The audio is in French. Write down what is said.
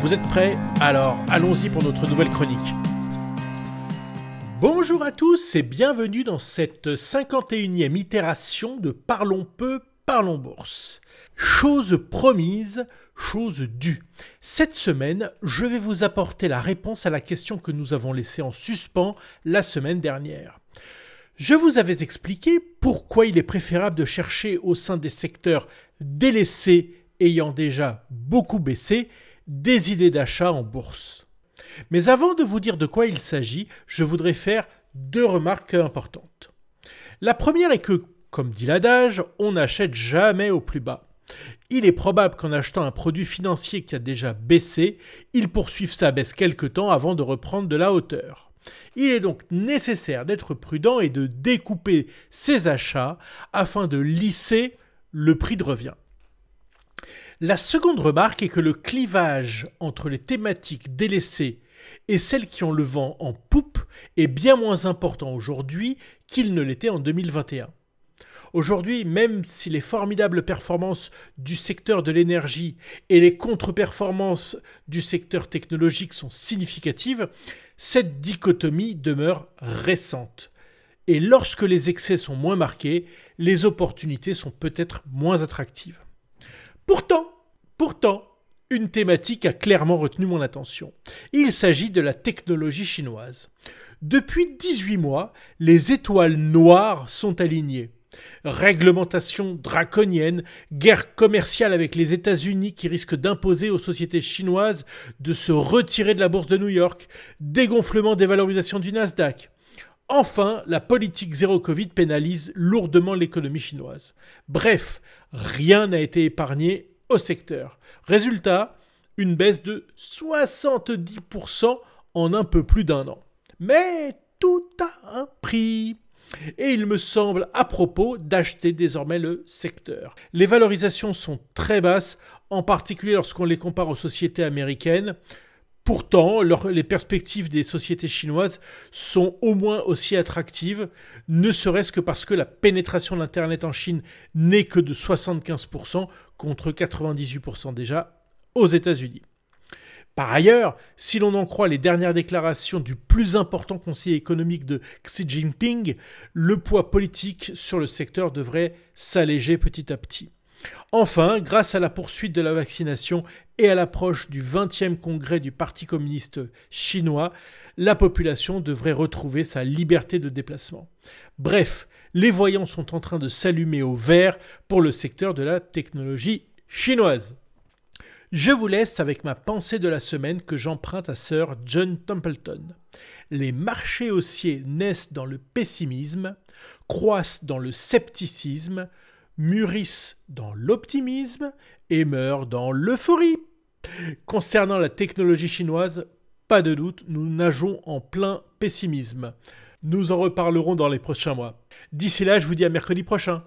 Vous êtes prêts Alors allons-y pour notre nouvelle chronique. Bonjour à tous et bienvenue dans cette 51e itération de Parlons peu, parlons bourse. Chose promise, chose due. Cette semaine, je vais vous apporter la réponse à la question que nous avons laissée en suspens la semaine dernière. Je vous avais expliqué pourquoi il est préférable de chercher au sein des secteurs délaissés ayant déjà beaucoup baissé des idées d'achat en bourse. Mais avant de vous dire de quoi il s'agit, je voudrais faire deux remarques importantes. La première est que, comme dit l'adage, on n'achète jamais au plus bas. Il est probable qu'en achetant un produit financier qui a déjà baissé, il poursuive sa baisse quelque temps avant de reprendre de la hauteur. Il est donc nécessaire d'être prudent et de découper ses achats afin de lisser le prix de revient. La seconde remarque est que le clivage entre les thématiques délaissées et celles qui ont le vent en poupe est bien moins important aujourd'hui qu'il ne l'était en 2021. Aujourd'hui, même si les formidables performances du secteur de l'énergie et les contre-performances du secteur technologique sont significatives, cette dichotomie demeure récente. Et lorsque les excès sont moins marqués, les opportunités sont peut-être moins attractives. Pourtant, pourtant, une thématique a clairement retenu mon attention. Il s'agit de la technologie chinoise. Depuis 18 mois, les étoiles noires sont alignées. Réglementation draconienne, guerre commerciale avec les États-Unis qui risquent d'imposer aux sociétés chinoises de se retirer de la bourse de New York, dégonflement des valorisations du Nasdaq. Enfin, la politique zéro Covid pénalise lourdement l'économie chinoise. Bref, rien n'a été épargné au secteur. Résultat, une baisse de 70% en un peu plus d'un an. Mais tout a un prix. Et il me semble à propos d'acheter désormais le secteur. Les valorisations sont très basses, en particulier lorsqu'on les compare aux sociétés américaines. Pourtant, les perspectives des sociétés chinoises sont au moins aussi attractives, ne serait-ce que parce que la pénétration de l'Internet en Chine n'est que de 75% contre 98% déjà aux États-Unis. Par ailleurs, si l'on en croit les dernières déclarations du plus important conseiller économique de Xi Jinping, le poids politique sur le secteur devrait s'alléger petit à petit. Enfin, grâce à la poursuite de la vaccination et à l'approche du 20e congrès du Parti communiste chinois, la population devrait retrouver sa liberté de déplacement. Bref, les voyants sont en train de s'allumer au vert pour le secteur de la technologie chinoise. Je vous laisse avec ma pensée de la semaine que j'emprunte à Sir John Templeton. Les marchés haussiers naissent dans le pessimisme, croissent dans le scepticisme, mûrissent dans l'optimisme et meurent dans l'euphorie. Concernant la technologie chinoise, pas de doute, nous nageons en plein pessimisme. Nous en reparlerons dans les prochains mois. D'ici là, je vous dis à mercredi prochain.